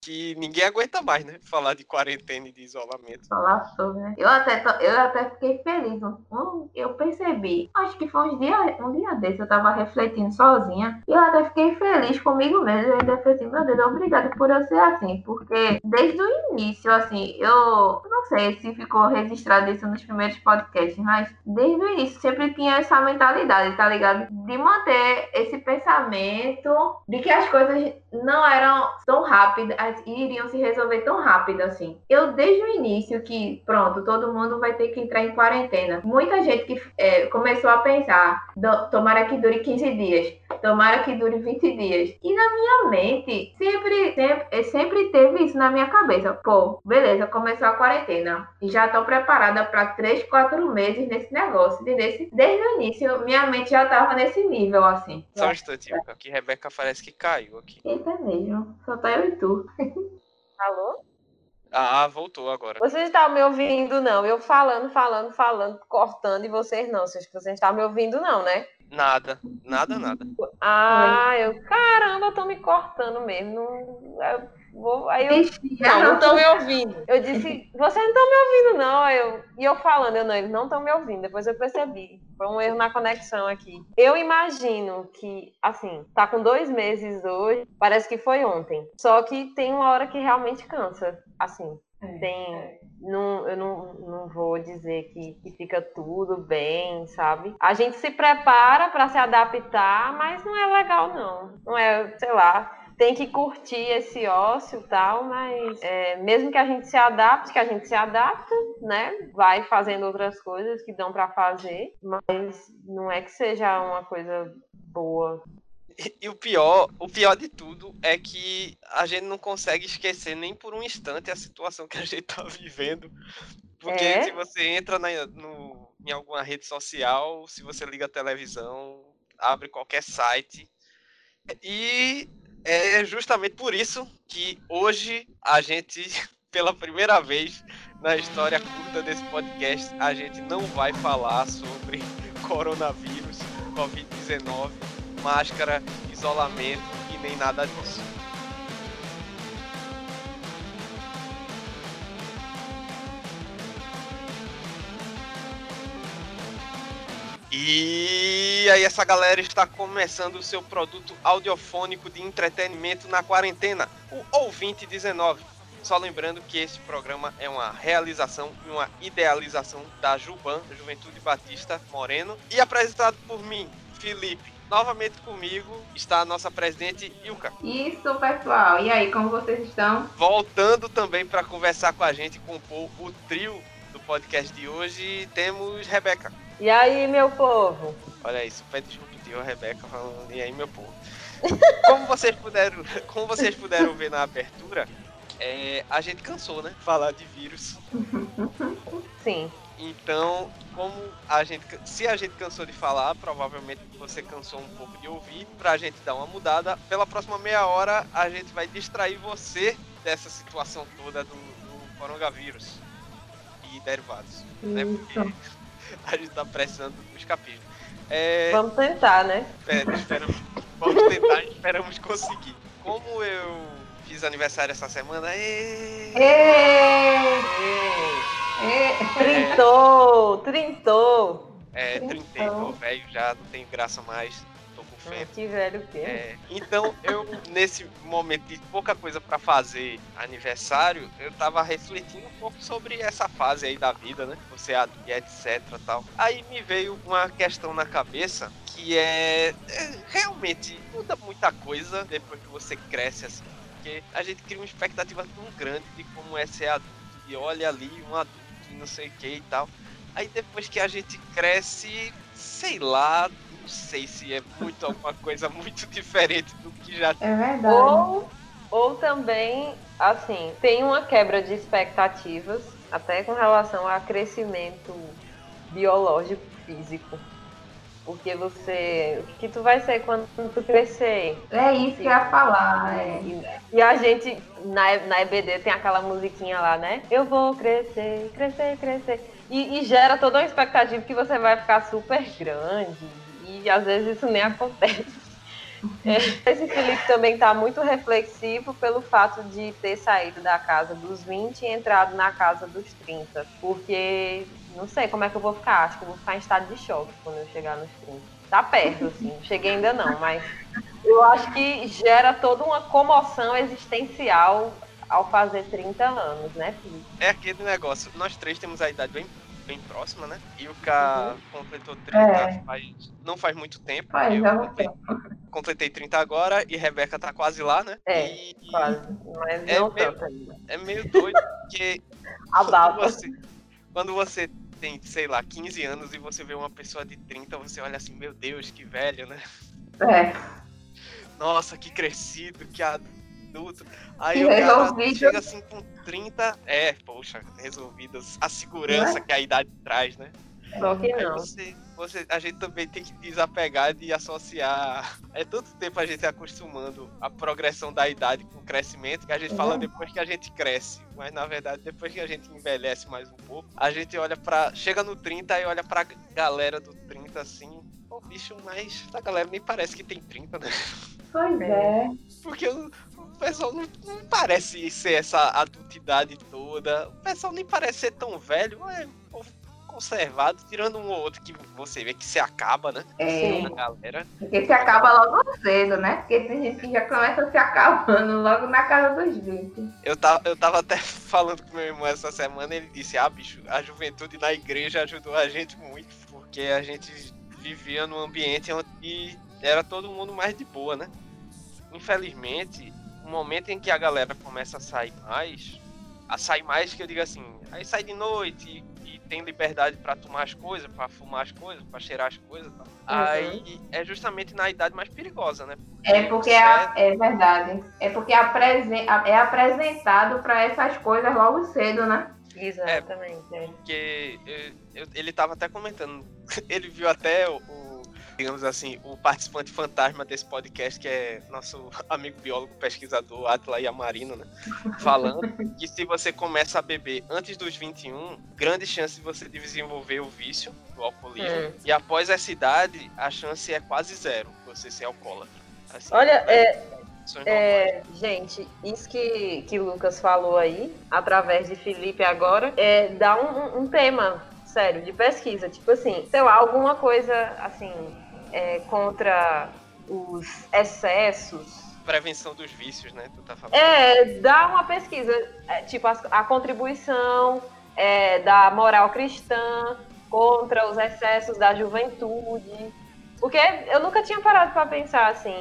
que ninguém aguenta mais, né? Falar de quarentena e de isolamento. Falar sobre, né? Eu até, eu até fiquei feliz. eu percebi, acho que foi um dia, um dia desse, eu tava refletindo sozinha. E eu até fiquei feliz comigo mesmo. Eu ainda falei assim, meu Deus, obrigada por eu ser assim. Porque desde o início, assim, eu não sei se ficou registrado isso nos primeiros podcasts, mas desde o início sempre tinha essa mentalidade, tá ligado? De manter esse pensamento de que as coisas não eram tão rápidas e iriam se resolver tão rápido assim. Eu, desde o início, que pronto, todo mundo vai ter que entrar em quarentena. Muita gente que é, começou a pensar, tomara que dure 15 dias, tomara que dure 20 dias. E na minha mente, sempre, sempre, sempre teve isso na minha cabeça. Pô, beleza, começou a quarentena. E já tô preparada para 3, 4 meses nesse negócio. Desde, desde o início, minha mente já tava nesse nível, assim. Só um instante, que Rebeca parece que caiu aqui. Eita mesmo, só tá eu e tu. Alô? Ah, voltou agora. Vocês estão me ouvindo, não? Eu falando, falando, falando, cortando, e vocês não. Vocês, vocês estão me ouvindo, não, né? Nada, nada, nada. Ah, eu, caramba, estão me cortando mesmo. Não, eu vou, aí eu, não, não estão me ouvindo. Eu disse, vocês não estão me ouvindo, não. Eu, e eu falando, eu não, eles não estão me ouvindo. Depois eu percebi. Foi um erro na conexão aqui. Eu imagino que, assim, tá com dois meses hoje, parece que foi ontem. Só que tem uma hora que realmente cansa, assim. É, tem, é. Não, eu não, não vou dizer que, que fica tudo bem, sabe? A gente se prepara para se adaptar, mas não é legal, não. Não é, sei lá, tem que curtir esse ócio e tal, mas é, mesmo que a gente se adapte, que a gente se adapta, né? Vai fazendo outras coisas que dão para fazer, mas não é que seja uma coisa boa e, o pior, o pior de tudo é que a gente não consegue esquecer nem por um instante a situação que a gente tá vivendo. Porque é? se você entra na, no, em alguma rede social, se você liga a televisão, abre qualquer site. E é justamente por isso que hoje a gente, pela primeira vez na história curta desse podcast, a gente não vai falar sobre coronavírus, Covid-19 máscara, isolamento e nem nada disso. E aí essa galera está começando o seu produto audiofônico de entretenimento na quarentena, o Ouvinte 19. Só lembrando que esse programa é uma realização e uma idealização da Juban, Juventude Batista Moreno, e apresentado por mim, Felipe, Novamente comigo está a nossa presidente Ilka. Isso, pessoal. E aí, como vocês estão? Voltando também para conversar com a gente, compor o trio do podcast de hoje, temos Rebeca. E aí, meu povo? Olha isso, junto de a Rebeca falando, e aí, meu povo? como vocês puderam, como vocês puderam ver na abertura, é, a gente cansou, né? Falar de vírus. Sim. Então, como a gente, se a gente cansou de falar, provavelmente você cansou um pouco de ouvir, pra gente dar uma mudada, pela próxima meia hora a gente vai distrair você dessa situação toda do, do coronavírus e derivados, né? Porque a gente tá precisando do escapismo. É... Vamos tentar, né? É, esperamos, vamos tentar, esperamos conseguir. Como eu fiz aniversário essa semana, e... Trintou, trintou. É, trintei, tô velho já, não tem graça mais. Fé. Que velho que é. Então, eu, nesse momento de pouca coisa para fazer aniversário, eu tava refletindo um pouco sobre essa fase aí da vida, né? Você é e etc tal. Aí me veio uma questão na cabeça que é, é realmente muda muita coisa depois que você cresce assim. Porque a gente cria uma expectativa tão grande de como é ser adulto. E olha ali um adulto não sei o que e tal. Aí depois que a gente cresce, sei lá, não sei se é muito alguma coisa muito diferente do que já É verdade. Ou, ou também, assim, tem uma quebra de expectativas, até com relação a crescimento biológico, físico. Porque você. O que tu vai ser quando tu crescer? É isso que eu ia falar. É. E, a gente, na, na EBD, tem aquela musiquinha lá, né? Eu vou crescer, crescer, crescer. E, e gera toda uma expectativa que você vai ficar super grande. E às vezes isso nem acontece. É, esse Felipe também está muito reflexivo pelo fato de ter saído da casa dos 20 e entrado na casa dos 30. Porque não sei como é que eu vou ficar. Acho que eu vou ficar em estado de choque quando eu chegar nos 30. Tá perto, assim. Cheguei ainda não, mas eu acho que gera toda uma comoção existencial ao fazer 30 anos, né, Felipe? É aquele negócio. Nós três temos a idade bem bem próxima, né? E o K uhum. completou 30 é. faz, não faz muito tempo. Faz, eu completei, completei 30 agora e Rebeca tá quase lá, né? É, e, quase. Mas é não meio, tanto ainda. É meio doido, porque quando você, quando você tem, sei lá, 15 anos e você vê uma pessoa de 30, você olha assim, meu Deus, que velho, né? É. Nossa, que crescido, que adulto. Aí o cara chega assim com 30. É, poxa, resolvidas. A segurança é? que a idade traz, né? Só que não. Você, você, a gente também tem que desapegar de associar. É tanto tempo a gente acostumando a progressão da idade com o crescimento que a gente fala uhum. depois que a gente cresce. Mas na verdade, depois que a gente envelhece mais um pouco, a gente olha para Chega no 30 e olha pra galera do 30 assim. Pô, bicho, mas a galera nem parece que tem 30, né? Pois é. Porque o, o pessoal não, não, parece ser essa adultidade toda. O pessoal nem parece ser tão velho. É conservado, tirando um ou outro que você vê que se acaba, né? É. galera. Porque se acaba logo cedo, né? Porque tem gente que já começa se acabando logo na casa dos 20. Eu tava, eu tava até falando com meu irmão essa semana, ele disse, ah, bicho, a juventude na igreja ajudou a gente muito, porque a gente vivia num ambiente onde era todo mundo mais de boa, né? Infelizmente, o momento em que a galera começa a sair mais, a sair mais que eu digo assim, aí sai de noite e, e tem liberdade para tomar as coisas, para fumar as coisas, para cheirar as coisas, tá? uhum. aí é justamente na idade mais perigosa, né? Porque é porque é, é verdade, é porque apresen é apresentado para essas coisas logo cedo, né? Exatamente. É, porque eu, eu, ele tava até comentando, ele viu até o, digamos assim, o participante fantasma desse podcast, que é nosso amigo biólogo pesquisador Atla Yamarino, né? Falando que se você começa a beber antes dos 21, grande chance de você desenvolver o vício do alcoolismo. Hum. E após essa idade, a chance é quase zero você ser alcoólatra. Assim, Olha, é, é, gente, isso que, que o Lucas falou aí, através de Felipe agora, é, dá um, um tema sério de pesquisa. Tipo assim, sei lá, alguma coisa assim é, contra os excessos. Prevenção dos vícios, né? Tu tá falando. É, dá uma pesquisa, é, tipo, a, a contribuição é, da moral cristã contra os excessos da juventude. Porque eu nunca tinha parado para pensar assim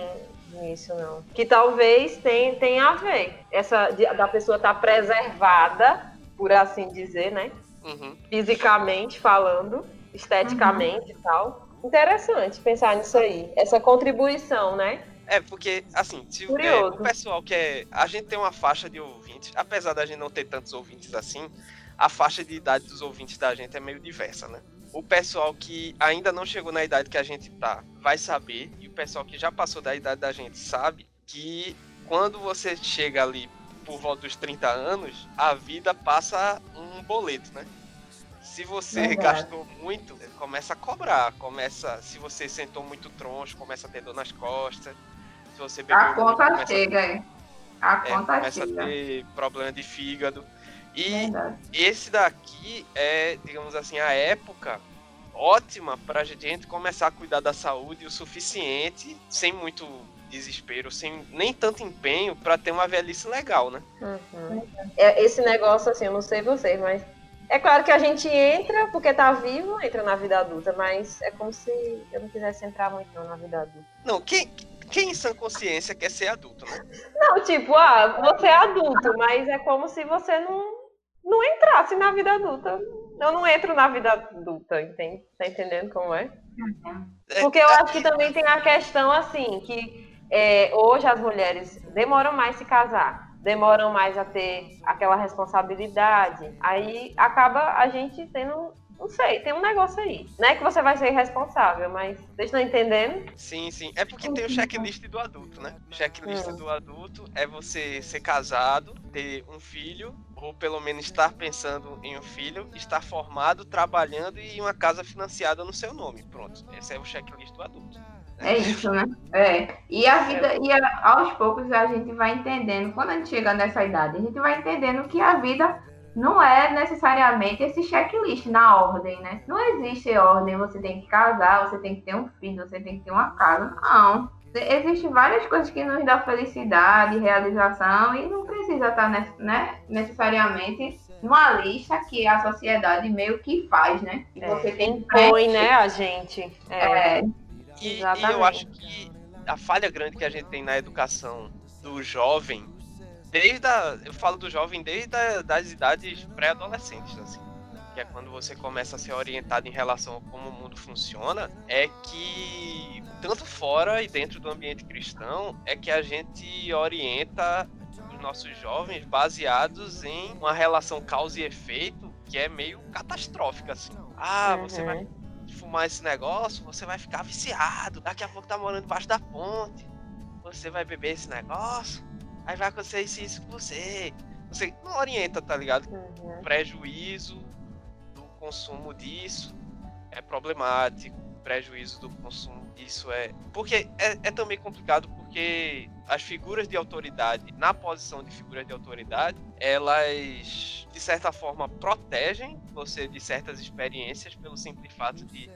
nisso, não. Que talvez tenha, tenha a ver. Essa da pessoa estar tá preservada, por assim dizer, né? Uhum. Fisicamente falando, esteticamente uhum. e tal interessante pensar nisso aí, essa contribuição, né? É, porque, assim, se é, o pessoal que é. A gente tem uma faixa de ouvintes, apesar da gente não ter tantos ouvintes assim, a faixa de idade dos ouvintes da gente é meio diversa, né? O pessoal que ainda não chegou na idade que a gente tá vai saber, e o pessoal que já passou da idade da gente sabe que quando você chega ali por volta dos 30 anos, a vida passa um boleto, né? Se você Verdade. gastou muito, começa a cobrar. Começa. Se você sentou muito troncho, começa a ter dor nas costas. Se você bebeu A conta muito, chega, hein? A é, conta começa chega. a ter problema de fígado. E Verdade. esse daqui é, digamos assim, a época ótima para a gente começar a cuidar da saúde o suficiente, sem muito desespero, sem nem tanto empenho para ter uma velhice legal, né? Uhum. É, esse negócio, assim, eu não sei vocês, mas é claro que a gente entra porque tá vivo, entra na vida adulta, mas é como se eu não quisesse entrar muito não, na vida adulta. Não, quem, quem em sã consciência quer ser adulto, né? Não, tipo, ah, você é adulto, mas é como se você não, não entrasse na vida adulta. Eu não entro na vida adulta, entende? Tá entendendo como é? é porque eu acho que também tem a questão, assim, que é, hoje as mulheres demoram mais se casar demoram mais a ter aquela responsabilidade. Aí acaba a gente tendo não sei, tem um negócio aí. Não é que você vai ser responsável, mas vocês estão entendendo? Sim, sim. É porque tem o checklist do adulto, né? O checklist hum. do adulto é você ser casado, ter um filho, ou pelo menos estar pensando em um filho, estar formado, trabalhando e uma casa financiada no seu nome. Pronto. Esse é o checklist do adulto. É isso, né? É. E a vida, e a, aos poucos a gente vai entendendo, quando a gente chega nessa idade, a gente vai entendendo que a vida não é necessariamente esse checklist na ordem, né? Não existe ordem, você tem que casar, você tem que ter um filho, você tem que ter uma casa. Não. Existem várias coisas que nos dão felicidade, realização, e não precisa estar né, necessariamente numa lista que a sociedade meio que faz, né? E você é, tem impõe, né, a gente. É. é. E, e, eu acho que a falha grande que a gente tem na educação do jovem, desde a, eu falo do jovem desde a, das idades pré-adolescentes, assim, que é quando você começa a ser orientado em relação a como o mundo funciona, é que tanto fora e dentro do ambiente cristão é que a gente orienta os nossos jovens baseados em uma relação causa e efeito que é meio catastrófica assim. Ah, uhum. você vai fumar esse negócio, você vai ficar viciado. Daqui a pouco tá morando debaixo da ponte. Você vai beber esse negócio, aí vai acontecer isso, isso com você. Você não orienta, tá ligado? Uhum. Prejuízo do consumo disso é problemático. Prejuízo do consumo disso é. Porque é, é também complicado porque as figuras de autoridade, na posição de figuras de autoridade, elas de certa forma protegem você de certas experiências pelo simples fato de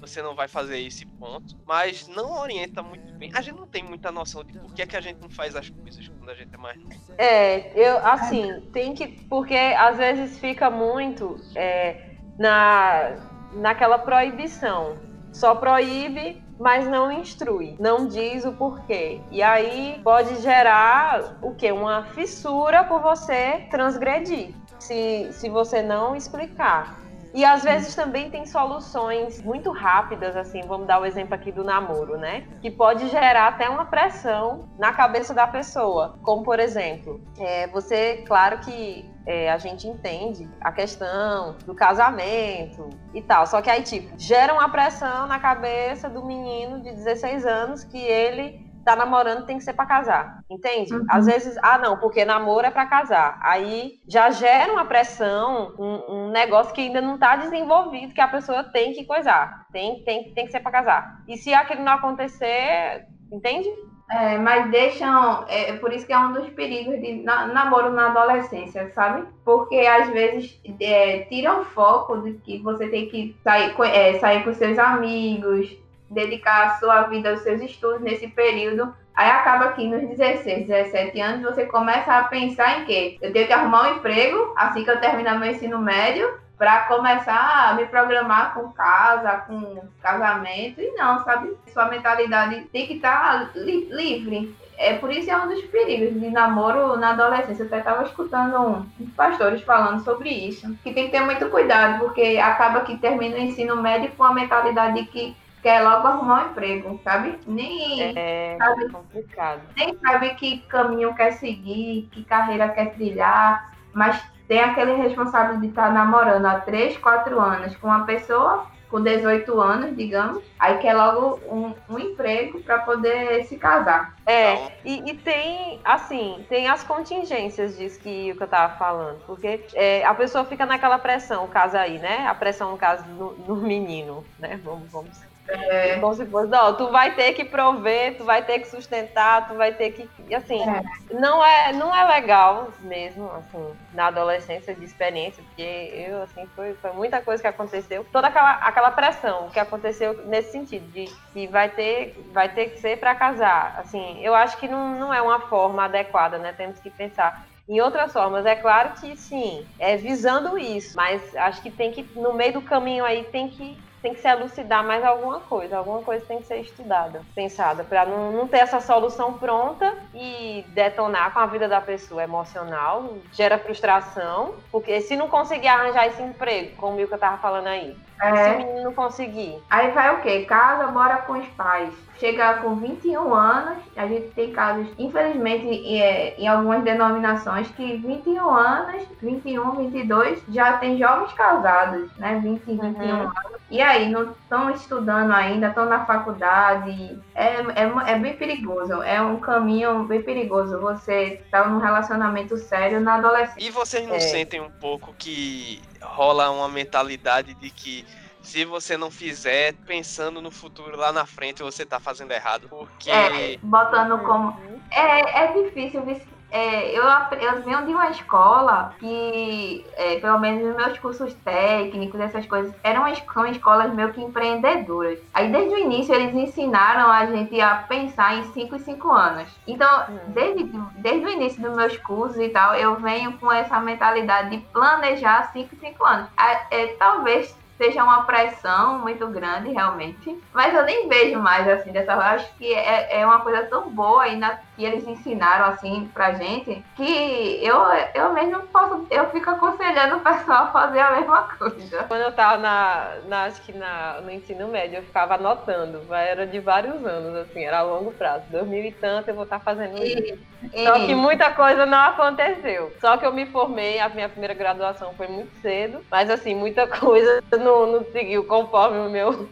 você não vai fazer esse ponto, mas não orienta muito bem. A gente não tem muita noção de por que, é que a gente não faz as coisas quando a gente é mais. É, eu assim, tem que. Porque às vezes fica muito é, na, naquela proibição. Só proíbe mas não instrui, não diz o porquê. E aí pode gerar o que? Uma fissura por você transgredir, se, se você não explicar. E às vezes também tem soluções muito rápidas, assim, vamos dar o exemplo aqui do namoro, né? Que pode gerar até uma pressão na cabeça da pessoa. Como, por exemplo, é, você, claro que é, a gente entende a questão do casamento e tal. Só que aí, tipo, gera uma pressão na cabeça do menino de 16 anos que ele tá namorando tem que ser para casar, entende? Uhum. Às vezes, ah, não, porque namoro é para casar. Aí já gera uma pressão, um, um, negócio que ainda não tá desenvolvido, que a pessoa tem que coisar, tem, tem, tem que ser para casar. E se aquilo não acontecer, entende? É, mas deixam, é, é por isso que é um dos perigos de na, namoro na adolescência, sabe? Porque às vezes é, tiram foco de que você tem que sair, é, sair com seus amigos, dedicar a sua vida aos seus estudos nesse período. Aí acaba que nos 16, 17 anos você começa a pensar em quê? Eu tenho que arrumar um emprego assim que eu terminar meu ensino médio para começar a me programar com casa, com casamento e não, sabe? Sua mentalidade tem que estar tá li livre. É por isso é um dos perigos de namoro na adolescência. Eu até estava escutando uns pastores falando sobre isso. Que tem que ter muito cuidado, porque acaba que termina o ensino médio com a mentalidade de que quer logo arrumar um emprego, sabe? Nem é sabe, complicado. Nem sabe que caminho quer seguir, que carreira quer trilhar, mas tem aquele responsável de estar tá namorando há 3, 4 anos com uma pessoa com 18 anos, digamos, aí quer logo um, um emprego para poder se casar. É, e, e, tem, assim, tem as contingências disso que, que eu tava falando, porque é, a pessoa fica naquela pressão, o caso aí, né? A pressão, no caso, no, no menino, né? Vamos, vamos é. Como se fosse, não, tu vai ter que prover, tu vai ter que sustentar, tu vai ter que. Assim, é. não, é, não é legal mesmo, assim, na adolescência de experiência, porque eu, assim, foi, foi muita coisa que aconteceu. Toda aquela, aquela pressão que aconteceu nesse sentido, de que vai ter, vai ter que ser para casar. Assim, eu acho que não, não é uma forma adequada, né? Temos que pensar em outras formas. É claro que sim, é visando isso, mas acho que tem que, no meio do caminho aí, tem que tem que se elucidar mais alguma coisa, alguma coisa tem que ser estudada, pensada, para não, não ter essa solução pronta e detonar com a vida da pessoa emocional, gera frustração, porque se não conseguir arranjar esse emprego, como o Milka tava falando aí, é. se o menino não conseguir. Aí vai o quê? Casa, mora com os pais chega com 21 anos, a gente tem casos, infelizmente, é, em algumas denominações, que 21 anos, 21, 22, já tem jovens casados, né? 20, 21 uhum. anos. E aí, não estão estudando ainda, estão na faculdade. É, é, é bem perigoso, é um caminho bem perigoso você estar tá num relacionamento sério na adolescência. E vocês não é. sentem um pouco que rola uma mentalidade de que se você não fizer pensando no futuro lá na frente, você tá fazendo errado. Porque. É, botando como. É, é difícil é, eu, eu venho de uma escola que, é, pelo menos nos meus cursos técnicos, essas coisas, eram são escolas meio que empreendedoras. Aí, desde o início, eles ensinaram a gente a pensar em 5 e 5 anos. Então, hum. desde, desde o início dos meus cursos e tal, eu venho com essa mentalidade de planejar 5 e 5 anos. É, talvez seja uma pressão muito grande, realmente. Mas eu nem vejo mais assim dessa forma. Acho que é, é uma coisa tão boa e na, que eles ensinaram assim pra gente que eu, eu mesmo posso, eu fico aconselhando o pessoal a fazer a mesma coisa. Quando eu tava na, na acho que na, no ensino médio, eu ficava anotando, era de vários anos, assim, era a longo prazo. 2000 e tanto eu vou estar tá fazendo isso. E... Só que muita coisa não aconteceu. Só que eu me formei, a minha primeira graduação foi muito cedo, mas assim, muita coisa não não, não seguiu conforme o meu,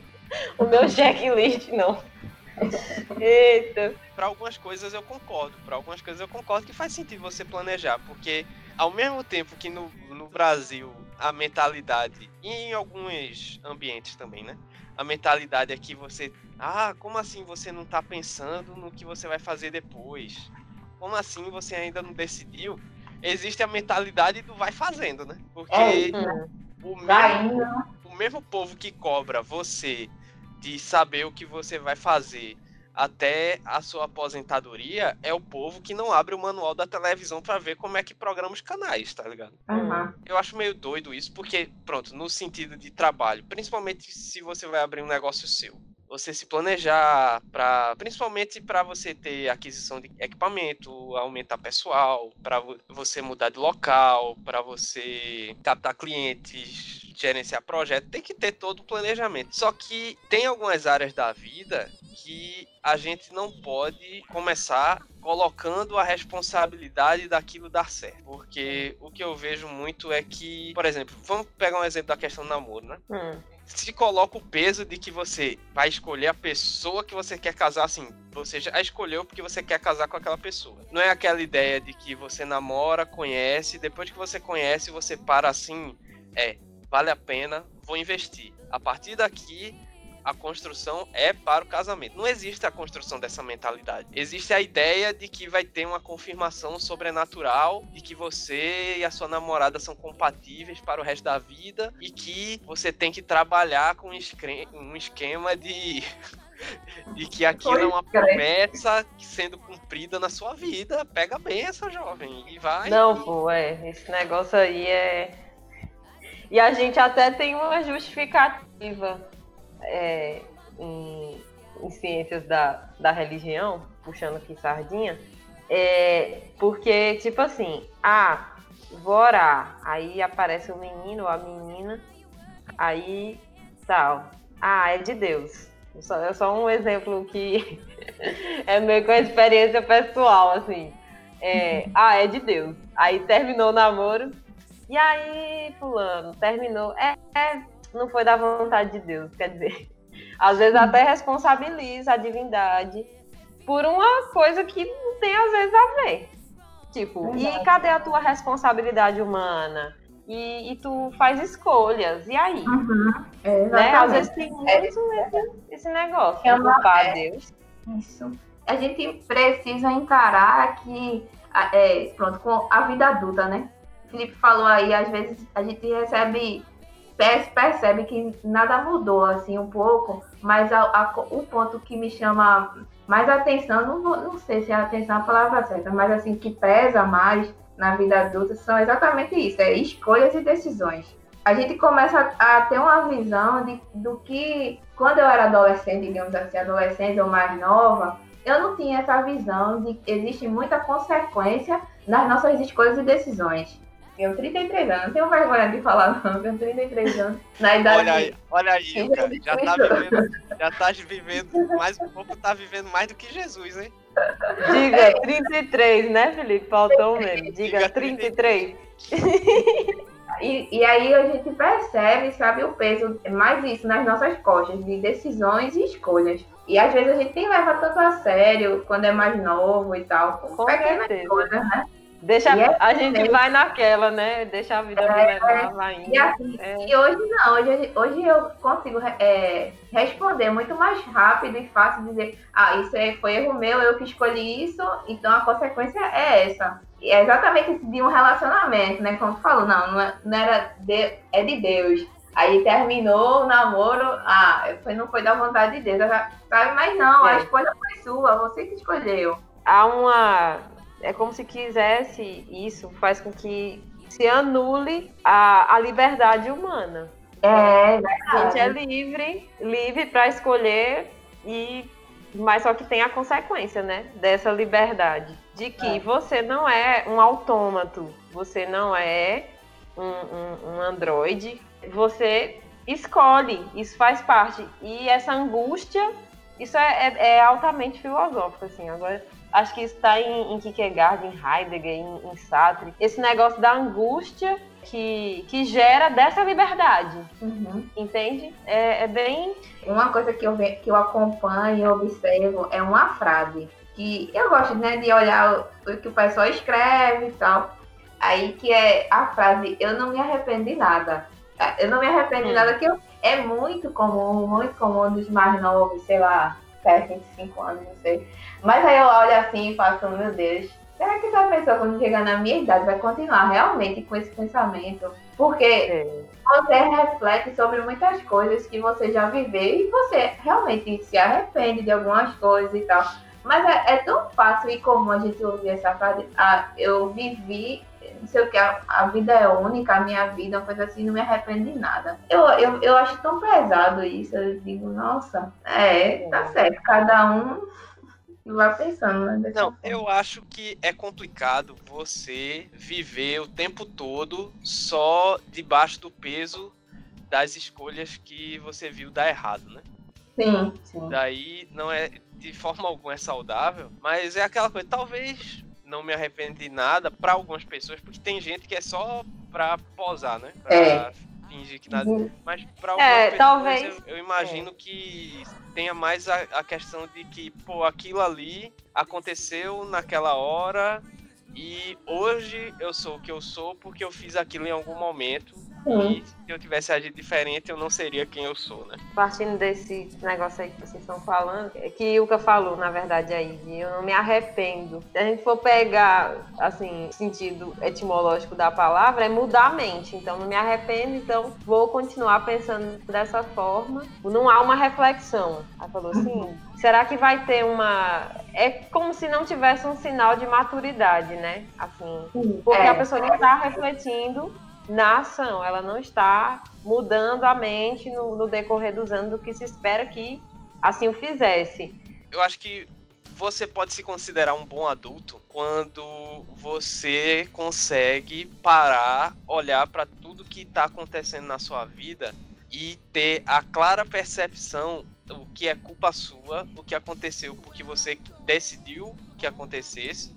o meu checklist, não. Eita. Para algumas coisas eu concordo, para algumas coisas eu concordo que faz sentido você planejar, porque ao mesmo tempo que no, no Brasil a mentalidade, e em alguns ambientes também, né? A mentalidade é que você, ah, como assim você não tá pensando no que você vai fazer depois? Como assim você ainda não decidiu? Existe a mentalidade do vai fazendo, né? Porque é, o mesmo, mesmo povo que cobra você de saber o que você vai fazer até a sua aposentadoria é o povo que não abre o manual da televisão para ver como é que programa os canais, tá ligado? Uhum. Eu acho meio doido isso, porque, pronto, no sentido de trabalho, principalmente se você vai abrir um negócio seu você se planejar para principalmente para você ter aquisição de equipamento, aumentar pessoal, para você mudar de local, para você captar clientes, gerenciar projeto, tem que ter todo o planejamento. Só que tem algumas áreas da vida que a gente não pode começar colocando a responsabilidade daquilo dar certo. Porque o que eu vejo muito é que, por exemplo, vamos pegar um exemplo da questão do namoro, né? Hum se coloca o peso de que você vai escolher a pessoa que você quer casar, assim, você já escolheu porque você quer casar com aquela pessoa. Não é aquela ideia de que você namora, conhece, depois que você conhece, você para assim, é, vale a pena, vou investir. A partir daqui, a construção é para o casamento. Não existe a construção dessa mentalidade. Existe a ideia de que vai ter uma confirmação sobrenatural de que você e a sua namorada são compatíveis para o resto da vida e que você tem que trabalhar com um esquema de de que aquilo é uma promessa sendo cumprida na sua vida. Pega bem essa jovem e vai. Não, pô, é. Esse negócio aí é. E a gente até tem uma justificativa é, em, em, ciências da, da religião, puxando aqui sardinha, é, porque, tipo assim, ah, vou orar, aí aparece o menino ou a menina, aí tal. Ah, é de Deus. Só, é só um exemplo que é meio com a experiência pessoal, assim. É, ah, é de Deus. Aí terminou o namoro. E aí, fulano, terminou. É, é não foi da vontade de Deus, quer dizer, às vezes até responsabiliza a divindade por uma coisa que não tem às vezes a ver. Tipo, Verdade. e cadê a tua responsabilidade humana? E, e tu faz escolhas, e aí? Uhum. É, né? Às vezes tem muito é. esse, esse negócio é uma, culpar é, Deus. Isso. A gente precisa encarar que, é, pronto, com a vida adulta, né? O Felipe falou aí, às vezes a gente recebe percebe que nada mudou assim um pouco, mas a, a, o ponto que me chama mais atenção, não, não sei se é atenção a palavra certa, mas assim, que pesa mais na vida adulta são exatamente isso, é escolhas e decisões. A gente começa a, a ter uma visão de, do que, quando eu era adolescente, digamos assim, adolescente ou mais nova, eu não tinha essa visão de que existe muita consequência nas nossas escolhas e decisões. Tenho 33 anos, não tenho vergonha de falar, não. Tenho 33 anos. Na idade. Olha aí, olha aí, cara. Já tá vivendo, já tá vivendo mais um pouco, tá vivendo mais do que Jesus, hein? Diga 33, né, Felipe? Faltou um mesmo. Diga, Diga 33. E, e, aí a gente percebe, sabe, o peso, mais isso nas nossas costas, de decisões e escolhas. E às vezes a gente nem leva tanto a sério quando é mais novo e tal, com, com pequenas coisas, né? Deixa, é, a gente é, vai naquela, né? Deixa a vida é, me levar, vai indo. E, assim, é. e hoje não, hoje, hoje eu consigo é, responder muito mais rápido e fácil dizer, ah, isso foi erro meu, eu que escolhi isso, então a consequência é essa. E é exatamente isso de um relacionamento, né? Como tu falou, não, não, não era de, é de Deus. Aí terminou o namoro, ah, foi, não foi da vontade de Deus, sabe? Mas não, a escolha foi sua, você que escolheu. Há uma é como se quisesse isso, faz com que se anule a, a liberdade humana. É, a gente é livre, livre para escolher e mas só que tem a consequência, né, dessa liberdade, de que é. você não é um autômato, você não é um, um, um androide, você escolhe, isso faz parte e essa angústia, isso é, é, é altamente filosófico, assim. Agora Acho que isso está em, em Kierkegaard, em Heidegger, em, em Sartre. Esse negócio da angústia que, que gera dessa liberdade. Uhum. Entende? É, é, bem. Uma coisa que eu, que eu acompanho e observo é uma frase. Que eu gosto né, de olhar o, o que o pessoal escreve e tal. Aí que é a frase, eu não me arrependo de nada. Eu não me arrependo de hum. nada, que eu, é muito comum, muito comum dos mais novos, sei lá, 7, 25 anos, não sei mas aí eu olho assim e faço, meu Deus, será que essa pessoa, quando chegar na minha idade, vai continuar realmente com esse pensamento? Porque é. você reflete sobre muitas coisas que você já viveu e você realmente se arrepende de algumas coisas e tal. Mas é, é tão fácil e comum a gente ouvir essa frase, ah, eu vivi não sei o que, a, a, vida é única, a minha vida, uma coisa assim, não me arrependo de nada. Eu, eu, eu acho tão pesado isso, eu digo, nossa, é, tá é. certo, cada um lá pensando, né? Não, eu acho que é complicado você viver o tempo todo só debaixo do peso das escolhas que você viu dar errado, né? Sim, sim. Daí não é de forma alguma é saudável, mas é aquela coisa, talvez não me arrependo de nada para algumas pessoas, porque tem gente que é só pra posar, né? Pra é. fingir que nada. Uhum. Mas pra algumas é, pessoas talvez... eu, eu imagino é. que tenha mais a, a questão de que, pô, aquilo ali aconteceu naquela hora e hoje eu sou o que eu sou porque eu fiz aquilo em algum momento e se eu tivesse agido diferente, eu não seria quem eu sou, né? Partindo desse negócio aí que vocês estão falando, é que Yuka falou, na verdade, aí, de eu não me arrependo. Se a gente for pegar, assim, sentido etimológico da palavra, é mudar a mente. Então, não me arrependo, então vou continuar pensando dessa forma. Não há uma reflexão. Ela falou assim, será que vai ter uma. É como se não tivesse um sinal de maturidade, né? Assim, porque é. a pessoa não está refletindo na ação, ela não está mudando a mente no, no decorrer dos anos do que se espera que assim o fizesse. Eu acho que você pode se considerar um bom adulto quando você consegue parar, olhar para tudo que está acontecendo na sua vida e ter a clara percepção o que é culpa sua, o que aconteceu porque você decidiu que acontecesse.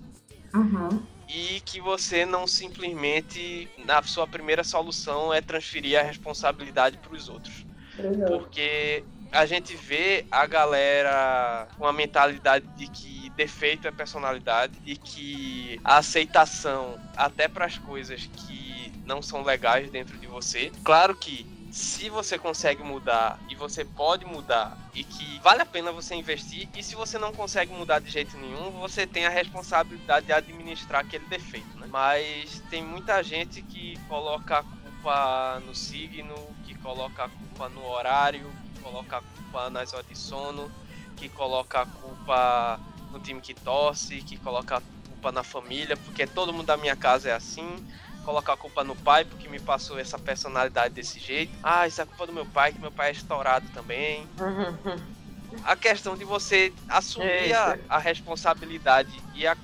Uhum e que você não simplesmente, na sua primeira solução, é transferir a responsabilidade para os outros. Uhum. Porque a gente vê a galera com a mentalidade de que defeito é personalidade e que a aceitação até para as coisas que não são legais dentro de você. Claro que se você consegue mudar e você pode mudar e que vale a pena você investir, e se você não consegue mudar de jeito nenhum, você tem a responsabilidade de administrar aquele defeito, né? Mas tem muita gente que coloca a culpa no signo, que coloca a culpa no horário, que coloca a culpa nas horas de sono, que coloca a culpa no time que torce, que coloca a culpa na família, porque todo mundo da minha casa é assim colocar a culpa no pai porque me passou essa personalidade desse jeito. Ah, isso é culpa do meu pai, que meu pai é estourado também. a questão de você assumir a, a, responsabilidade e, a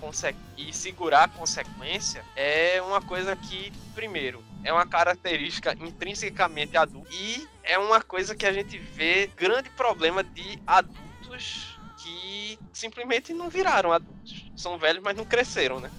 e segurar a consequência é uma coisa que, primeiro, é uma característica intrinsecamente adulta e é uma coisa que a gente vê grande problema de adultos que simplesmente não viraram adultos. São velhos, mas não cresceram, né?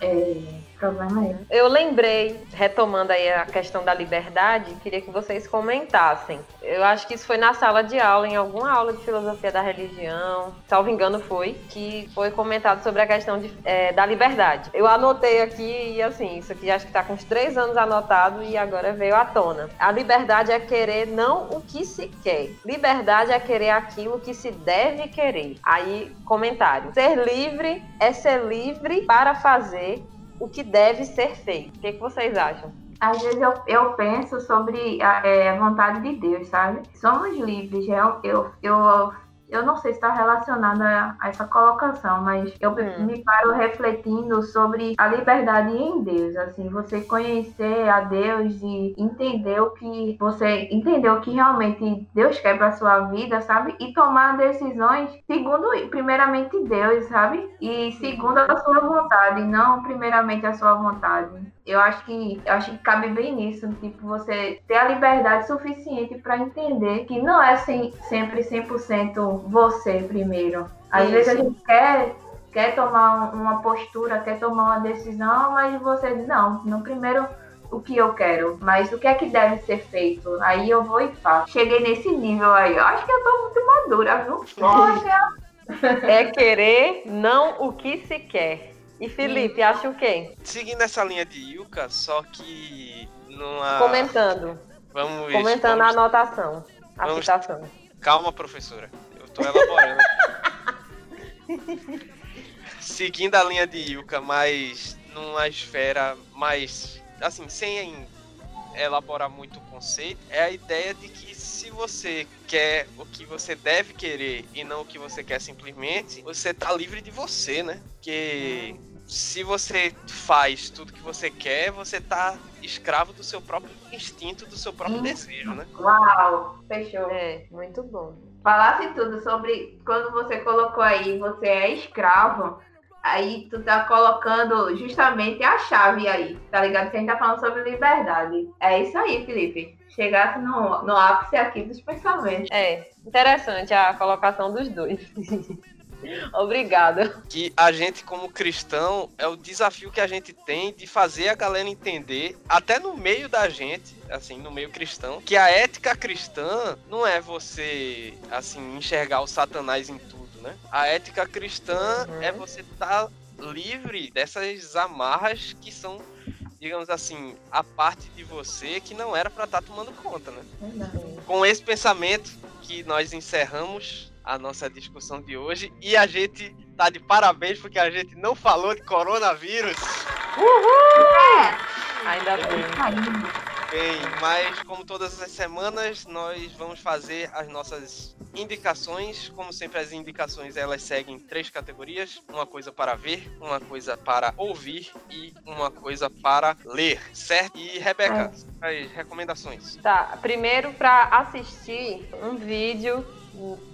É problema é. Eu lembrei, retomando aí a questão da liberdade, queria que vocês comentassem. Eu acho que isso foi na sala de aula, em alguma aula de filosofia da religião, salvo engano foi, que foi comentado sobre a questão de, é, da liberdade. Eu anotei aqui e assim, isso aqui acho que está com uns três anos anotado e agora veio à tona. A liberdade é querer não o que se quer. Liberdade é querer aquilo que se deve querer. Aí, comentário. Ser livre é ser livre para fazer o que deve ser feito. O que, é que vocês acham? Às vezes eu, eu penso sobre a é, vontade de Deus, sabe? Somos livres. Eu, eu, eu eu não sei se está relacionada a essa colocação, mas eu hum. me paro refletindo sobre a liberdade em Deus, assim, você conhecer a Deus e entender o que você entender o que realmente Deus quer para sua vida, sabe? E tomar decisões segundo primeiramente Deus, sabe? E segundo a sua vontade, não primeiramente a sua vontade. Eu acho que eu acho que cabe bem nisso, tipo, você ter a liberdade suficiente para entender que não é sem, sempre 100% você primeiro. Às Isso. vezes a gente quer quer tomar uma postura, quer tomar uma decisão, mas você diz, não, no primeiro o que eu quero, mas o que é que deve ser feito? Aí eu vou e faço. Cheguei nesse nível aí, eu acho que eu tô muito madura, viu? é querer, não o que se quer. E Felipe, acha o quê? Seguindo essa linha de Yuka, só que numa. Comentando. Vamos Comentando vamos... a anotação. A vamos... citação. Calma, professora. Eu tô elaborando. Seguindo a linha de Yuka, mas numa esfera mais. Assim, sem elaborar muito o conceito, é a ideia de que se você quer o que você deve querer e não o que você quer simplesmente, você tá livre de você, né? Porque se você faz tudo que você quer, você tá escravo do seu próprio instinto, do seu próprio desejo, né? Uau, fechou. É, muito bom. Falasse tudo sobre quando você colocou aí, você é escravo, aí tu tá colocando justamente a chave aí, tá ligado? Que a gente tá falando sobre liberdade. É isso aí, Felipe. Chegasse no, no ápice aqui dos pensamentos. É, interessante a colocação dos dois. Obrigada. Que a gente, como cristão, é o desafio que a gente tem de fazer a galera entender, até no meio da gente, assim, no meio cristão, que a ética cristã não é você, assim, enxergar o satanás em tudo, né? A ética cristã uhum. é você estar tá livre dessas amarras que são digamos assim, a parte de você que não era para estar tá tomando conta, né? Uhum. Com esse pensamento que nós encerramos a nossa discussão de hoje. E a gente tá de parabéns porque a gente não falou de coronavírus. Uhul! É. Ainda bem. Bem, mas como todas as semanas, nós vamos fazer as nossas indicações. Como sempre, as indicações elas seguem três categorias: uma coisa para ver, uma coisa para ouvir e uma coisa para ler, certo? E Rebeca, é. as recomendações. Tá, primeiro para assistir um vídeo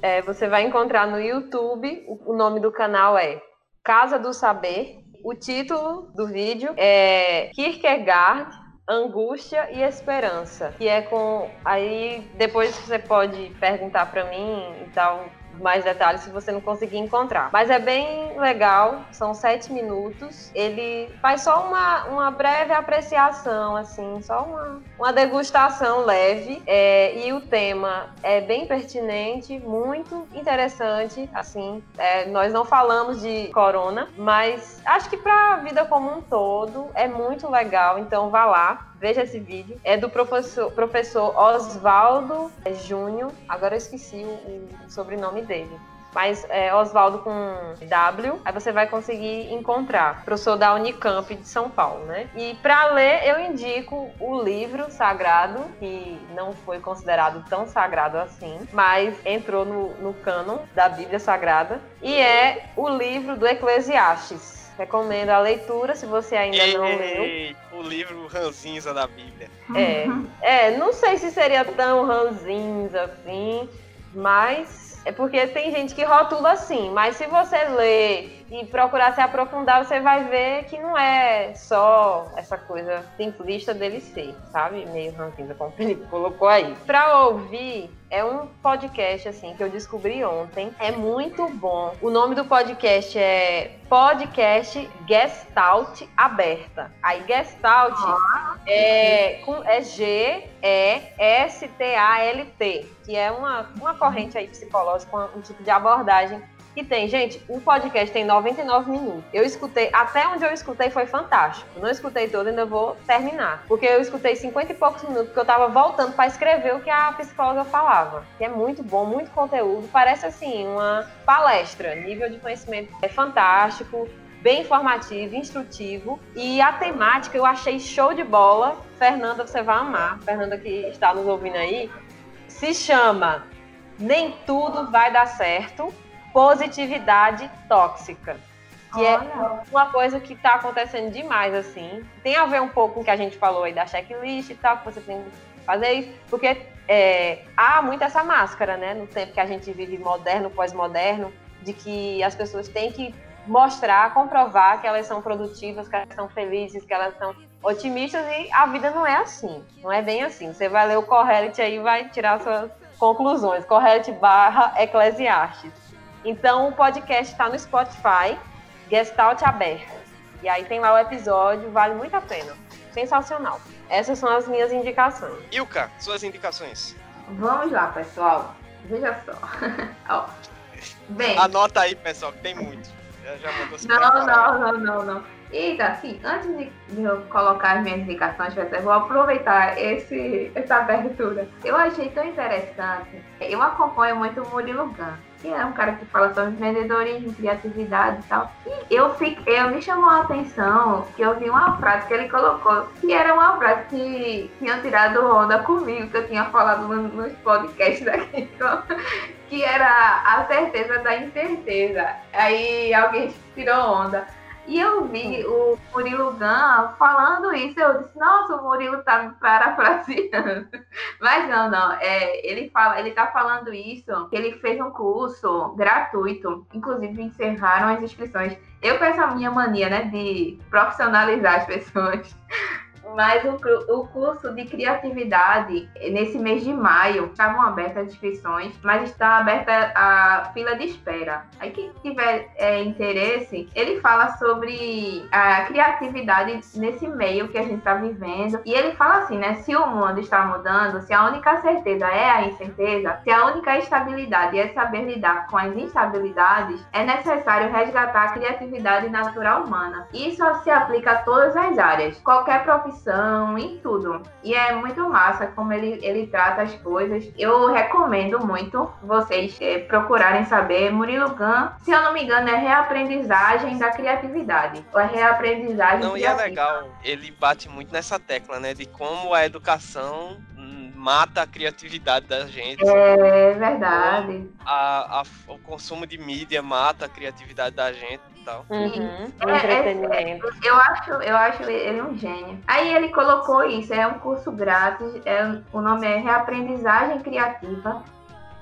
é, você vai encontrar no YouTube. O, nome do canal é Casa do Saber. O título do vídeo é Kierkegaard, Angústia e Esperança, que é com aí depois você pode perguntar para mim e tal mais detalhes se você não conseguir encontrar. Mas é bem legal, são sete minutos. Ele faz só uma, uma breve apreciação, assim, só uma, uma degustação leve. É, e o tema é bem pertinente, muito interessante. Assim, é, nós não falamos de corona, mas acho que para a vida como um todo é muito legal. Então vá lá, veja esse vídeo. É do professor, professor Oswaldo Júnior. Agora eu esqueci o, o sobrenome dele mas é Oswaldo com W, aí você vai conseguir encontrar. Professor da Unicamp de São Paulo, né? E para ler, eu indico o livro sagrado, que não foi considerado tão sagrado assim, mas entrou no, no cânon da Bíblia Sagrada, e é o livro do Eclesiastes. Recomendo a leitura se você ainda Ei, não leu. O livro ranzinza da Bíblia. É, é, não sei se seria tão ranzinza assim, mas É porque tem gente que rotula assim, mas se você ler e procurar se aprofundar, você vai ver que não é só essa coisa simplista dele ser, sabe? Meio ranzinza, como o Felipe colocou aí. Pra ouvir, é um podcast assim que eu descobri ontem. É muito bom. O nome do podcast é Podcast Gestalt Aberta. Aí Gestalt é, com, é G E S T A L T, que é uma, uma corrente aí psicológica, um tipo de abordagem tem, gente, o podcast tem 99 minutos. Eu escutei, até onde eu escutei foi fantástico. Não escutei todo, ainda vou terminar. Porque eu escutei 50 e poucos minutos, porque eu tava voltando para escrever o que a psicóloga falava. Que é muito bom, muito conteúdo. Parece assim, uma palestra. Nível de conhecimento é fantástico bem informativo, instrutivo. E a temática eu achei show de bola. Fernanda, você vai amar. Fernanda que está nos ouvindo aí. Se chama Nem Tudo Vai Dar Certo positividade tóxica. Que é Olha. é uma coisa que está acontecendo demais, assim. Tem a ver um pouco com o que a gente falou aí da checklist e tal, que você tem que fazer isso, porque é, há muito essa máscara, né? No tempo que a gente vive moderno, pós-moderno, de que as pessoas têm que mostrar, comprovar que elas são produtivas, que elas são felizes, que elas são otimistas, e a vida não é assim. Não é bem assim. Você vai ler o Correlit aí e vai tirar suas conclusões. Correlit barra Eclesiastes. Então o podcast está no Spotify, Gestalt Aberto. E aí tem lá o episódio, vale muito a pena. Sensacional. Essas são as minhas indicações. Ilka, suas indicações. Vamos lá, pessoal. Veja só. Ó. Bem. Anota aí, pessoal, que tem muito. Já, já mandou não, não, não, não, não. Eita, assim, antes de eu colocar as minhas indicações, eu vou aproveitar esse, essa abertura. Eu achei tão interessante. Eu acompanho muito o Murilo Gun que é um cara que fala sobre empreendedorismo, criatividade e tal. E eu fiquei, eu me chamou a atenção que eu vi uma frase que ele colocou, que era uma frase que tinha tirado onda comigo, que eu tinha falado nos podcasts daqui, que era a certeza da incerteza. Aí alguém tirou onda. E eu vi o Murilo Gun falando isso, eu disse, nossa, o Murilo tá me parafraseando. Mas não, não, é, ele fala, ele tá falando isso, que ele fez um curso gratuito, inclusive encerraram as inscrições. Eu com essa minha mania, né, de profissionalizar as pessoas. Mas o, o curso de criatividade, nesse mês de maio, estavam abertas as inscrições, mas está aberta a fila de espera. Aí quem tiver é, interesse, ele fala sobre a criatividade nesse meio que a gente está vivendo. E ele fala assim, né? Se o mundo está mudando, se a única certeza é a incerteza, se a única estabilidade é saber lidar com as instabilidades, é necessário resgatar a criatividade natural humana. Isso se aplica a todas as áreas. Qualquer profissão profissão, em tudo. E é muito massa como ele, ele trata as coisas. Eu recomendo muito vocês é, procurarem saber. Murilo Gun, se eu não me engano, é reaprendizagem da criatividade. Ou é reaprendizagem Não, criativa. e é legal, ele bate muito nessa tecla, né? De como a educação mata a criatividade da gente. É verdade. A, a, o consumo de mídia mata a criatividade da gente e tal. Uhum. É, é, eu, acho, eu acho ele um gênio. Aí ele colocou isso, é um curso grátis, é, o nome é Reaprendizagem Criativa,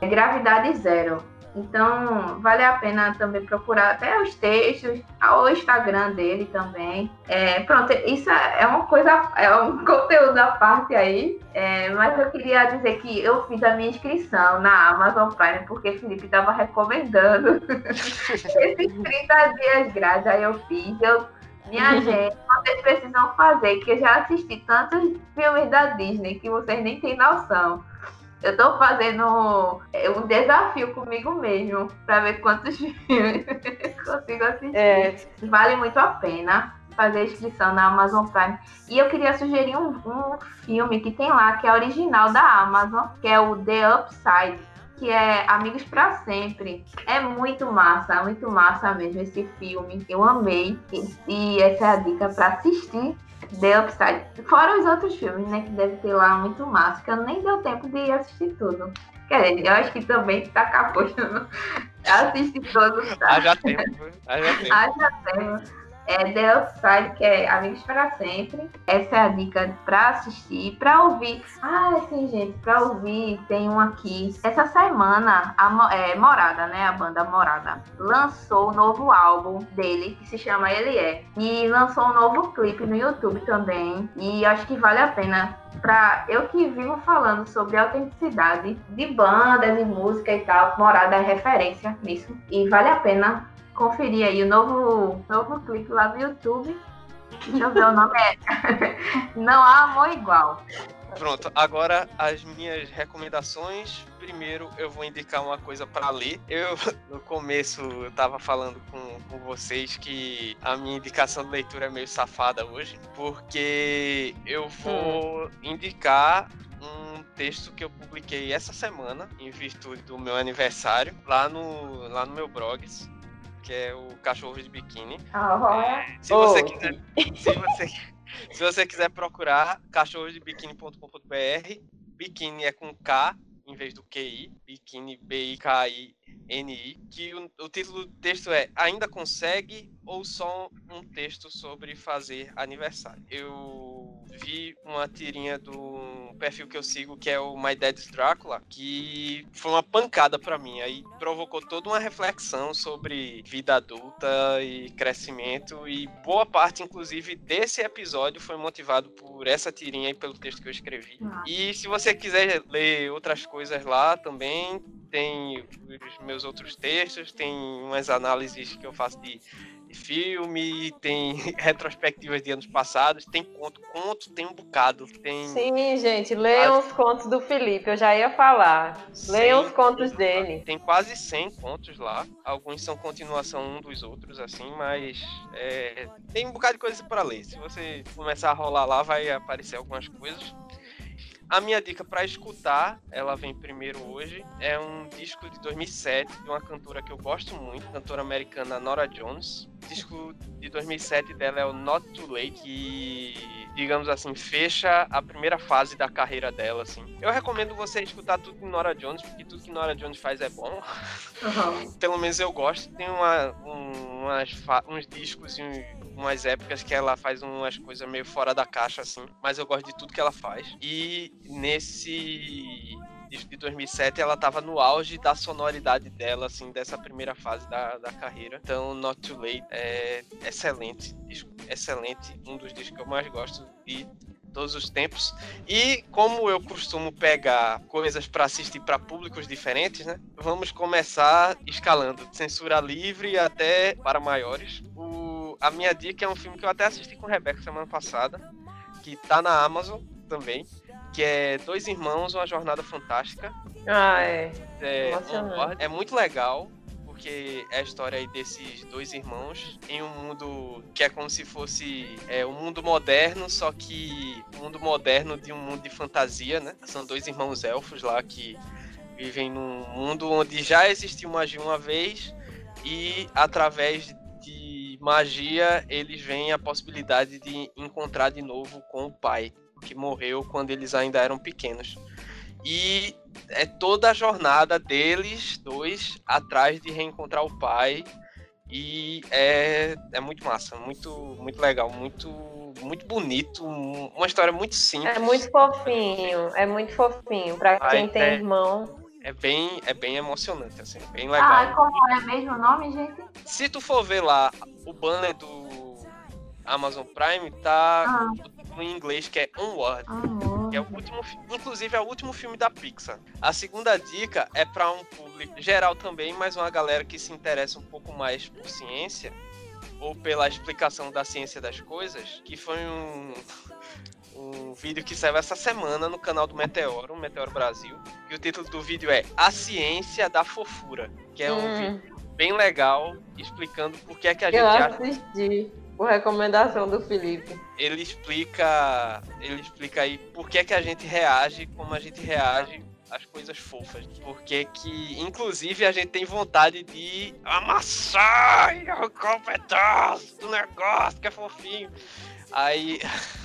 é Gravidade Zero. Então, vale a pena também procurar até os textos, o Instagram dele também. É, pronto, isso é uma coisa, é um conteúdo à parte aí. É, mas eu queria dizer que eu fiz a minha inscrição na Amazon Prime porque Felipe estava recomendando esses 30 dias grátis. Aí eu fiz, eu minha gente, vocês precisam fazer, que eu já assisti tantos filmes da Disney que vocês nem têm noção. Eu tô fazendo é, um desafio comigo mesmo para ver quantos filmes consigo assistir. É. Vale muito a pena fazer a inscrição na Amazon Prime. E eu queria sugerir um, um filme que tem lá, que é original da Amazon, que é o The Upside, que é Amigos para Sempre. É muito massa, muito massa mesmo esse filme. Eu amei. E, e essa é a dica para assistir The Upside. Fora os outros filmes, né? Que deve ter lá muito massa, que eu nem deu tempo de assistir tudo. Quer dizer, eu acho que também tá caposto assistir todos. Tá? Haja tempo. Haja tempo. Haja tempo. É The Outside, que é Amigos para Sempre. Essa é a dica para assistir, para ouvir. Ah, sim, gente, para ouvir tem um aqui. Essa semana, a é, Morada, né? A banda Morada, lançou o um novo álbum dele, que se chama Ele É. E lançou um novo clipe no YouTube também. E acho que vale a pena para eu que vivo falando sobre autenticidade de banda, de música e tal, Morada é referência nisso. E vale a pena conferir aí o novo, novo clipe lá no YouTube. Deixa eu ver o nome é. Não há amor igual. Pronto, agora as minhas recomendações. Primeiro eu vou indicar uma coisa para ler. Eu no começo eu tava falando com, com vocês que a minha indicação de leitura é meio safada hoje, porque eu vou hum. indicar um texto que eu publiquei essa semana, em virtude do meu aniversário, lá no, lá no meu blogs, que é o Cachorro de Biquíni. É, se, você oh. quiser, se, você, se você quiser procurar, cachorrodebiquíni.com.br, biquíni é com K em vez do QI, biquíni, B-I-K-I-N-I, que o, o título do texto é Ainda Consegue ou só um texto sobre fazer aniversário? Eu uma tirinha do perfil que eu sigo, que é o My Dad's Drácula, que foi uma pancada para mim. Aí provocou toda uma reflexão sobre vida adulta e crescimento. E boa parte, inclusive, desse episódio foi motivado por essa tirinha e pelo texto que eu escrevi. Ah. E se você quiser ler outras coisas lá também, tem os meus outros textos, tem umas análises que eu faço de filme, tem retrospectivas de anos passados, tem conto, conto tem um bocado. Tem... Sim, gente, leiam os contos do Felipe, eu já ia falar. Leiam os contos dele. Tem quase 100 contos lá, alguns são continuação um dos outros, assim, mas é, tem um bocado de coisa para ler. Se você começar a rolar lá, vai aparecer algumas coisas. A minha dica para escutar, ela vem primeiro hoje, é um disco de 2007 de uma cantora que eu gosto muito, cantora americana Nora Jones. O disco de 2007 dela é o Not Too Late, que, digamos assim, fecha a primeira fase da carreira dela, assim. Eu recomendo você escutar tudo de Nora Jones, porque tudo que Nora Jones faz é bom. Uhum. Pelo menos eu gosto. Tem uma, um, umas, uns discos e umas épocas que ela faz umas coisas meio fora da caixa, assim. Mas eu gosto de tudo que ela faz. E nesse de 2007 ela tava no auge da sonoridade dela, assim, dessa primeira fase da, da carreira. Então, Not Too Late é excelente, disco, excelente, um dos discos que eu mais gosto de todos os tempos. E como eu costumo pegar coisas para assistir para públicos diferentes, né? Vamos começar escalando, censura livre até para maiores. O, a minha dica é um filme que eu até assisti com Rebeca semana passada, que tá na Amazon também que é Dois Irmãos, Uma Jornada Fantástica. Ah, é. É, é muito legal, porque é a história aí desses dois irmãos em um mundo que é como se fosse é, um mundo moderno, só que um mundo moderno de um mundo de fantasia, né? São dois irmãos elfos lá que vivem num mundo onde já existiu magia uma vez e através de magia eles veem a possibilidade de encontrar de novo com o pai que morreu quando eles ainda eram pequenos. E é toda a jornada deles dois atrás de reencontrar o pai. E é, é muito massa, muito, muito legal, muito, muito bonito, uma história muito simples. É muito fofinho, é muito fofinho. Pra quem tem é, irmão. É bem, é bem emocionante, assim, bem legal. Ah, como é mesmo o nome, gente? Se tu for ver lá o banner do Amazon Prime, tá. Ah em inglês, que é Onward. Ah, que é o último, inclusive é o último filme da Pixar. A segunda dica é para um público geral também, mas uma galera que se interessa um pouco mais por ciência ou pela explicação da ciência das coisas, que foi um, um vídeo que saiu essa semana no canal do Meteoro, Meteoro Brasil. E o título do vídeo é A Ciência da Fofura, que é um hum. vídeo bem legal explicando por que é que a gente Eu assisti. Acha por recomendação do Felipe. Ele explica, ele explica aí por que, que a gente reage como a gente reage às coisas fofas. Porque que, inclusive, a gente tem vontade de amassar um pedaço do negócio que é fofinho. Aí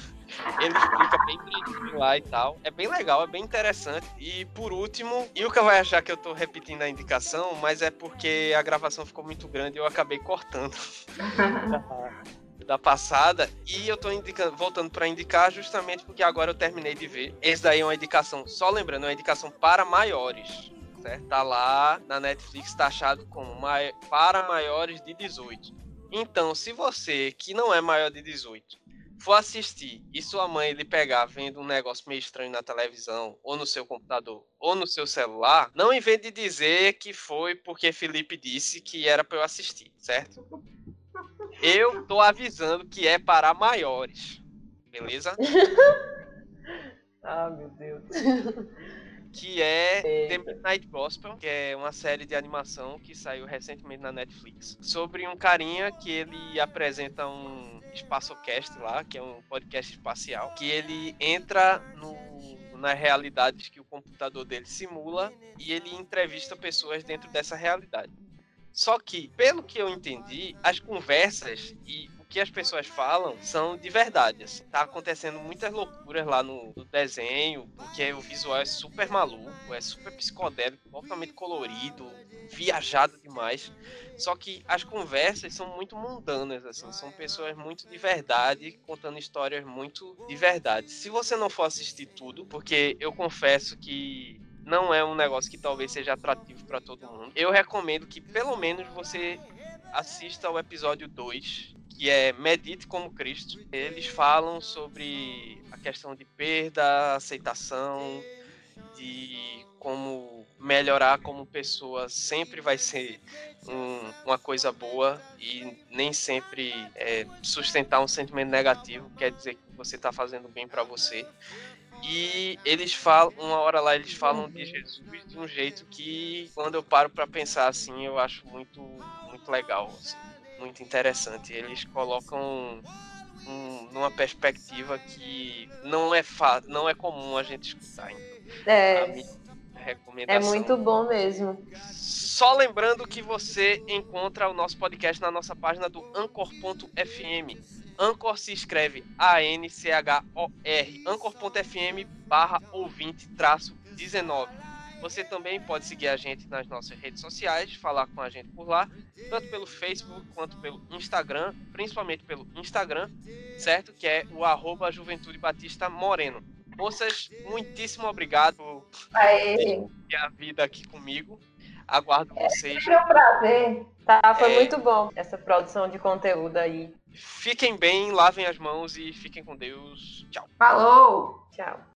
ele explica bem direitinho lá e tal. É bem legal, é bem interessante. E por último, Ilka vai achar que eu tô repetindo a indicação, mas é porque a gravação ficou muito grande e eu acabei cortando. da passada. E eu tô indicando, voltando para indicar justamente porque agora eu terminei de ver. Esse daí é uma indicação, só lembrando, é uma indicação para maiores. Certo? Tá lá na Netflix taxado como mai para maiores de 18. Então, se você que não é maior de 18 for assistir e sua mãe lhe pegar vendo um negócio meio estranho na televisão, ou no seu computador, ou no seu celular, não invente de dizer que foi porque Felipe disse que era para eu assistir, certo? Eu tô avisando que é para maiores. Beleza? ah, meu Deus. Que é, é The Midnight Gospel, que é uma série de animação que saiu recentemente na Netflix. Sobre um carinha que ele apresenta um EspaçoCast lá, que é um podcast espacial, que ele entra no nas realidades que o computador dele simula e ele entrevista pessoas dentro dessa realidade. Só que, pelo que eu entendi, as conversas e que as pessoas falam são de verdade. Assim. Tá acontecendo muitas loucuras lá no, no, desenho, porque o visual é super maluco, é super psicodélico, totalmente colorido, viajado demais. Só que as conversas são muito mundanas, assim, são pessoas muito de verdade, contando histórias muito de verdade. Se você não for assistir tudo, porque eu confesso que não é um negócio que talvez seja atrativo para todo mundo. Eu recomendo que pelo menos você assista ao episódio 2, que é Medite como Cristo. Eles falam sobre a questão de perda, aceitação, de como melhorar como pessoa sempre vai ser um, uma coisa boa e nem sempre é, sustentar um sentimento negativo quer dizer que você está fazendo bem para você. E eles falam, uma hora lá eles falam de Jesus de um jeito que quando eu paro para pensar assim, eu acho muito muito legal, assim, muito interessante. Eles colocam um, numa perspectiva que não é não é comum a gente escutar. Então, é. É muito bom mesmo. Só lembrando que você encontra o nosso podcast na nossa página do anchor.fm Anchor se escreve A-N-C-H-O-R, anchor.fm barra ouvinte traço 19. Você também pode seguir a gente nas nossas redes sociais, falar com a gente por lá, tanto pelo Facebook quanto pelo Instagram, principalmente pelo Instagram, certo? Que é o arroba Juventude Batista Moreno. Moças, muitíssimo obrigado por ter a vida aqui comigo. Aguardo é, vocês. Foi um prazer. Tá, foi é... muito bom essa produção de conteúdo aí. Fiquem bem, lavem as mãos e fiquem com Deus. Tchau. Falou! Tchau.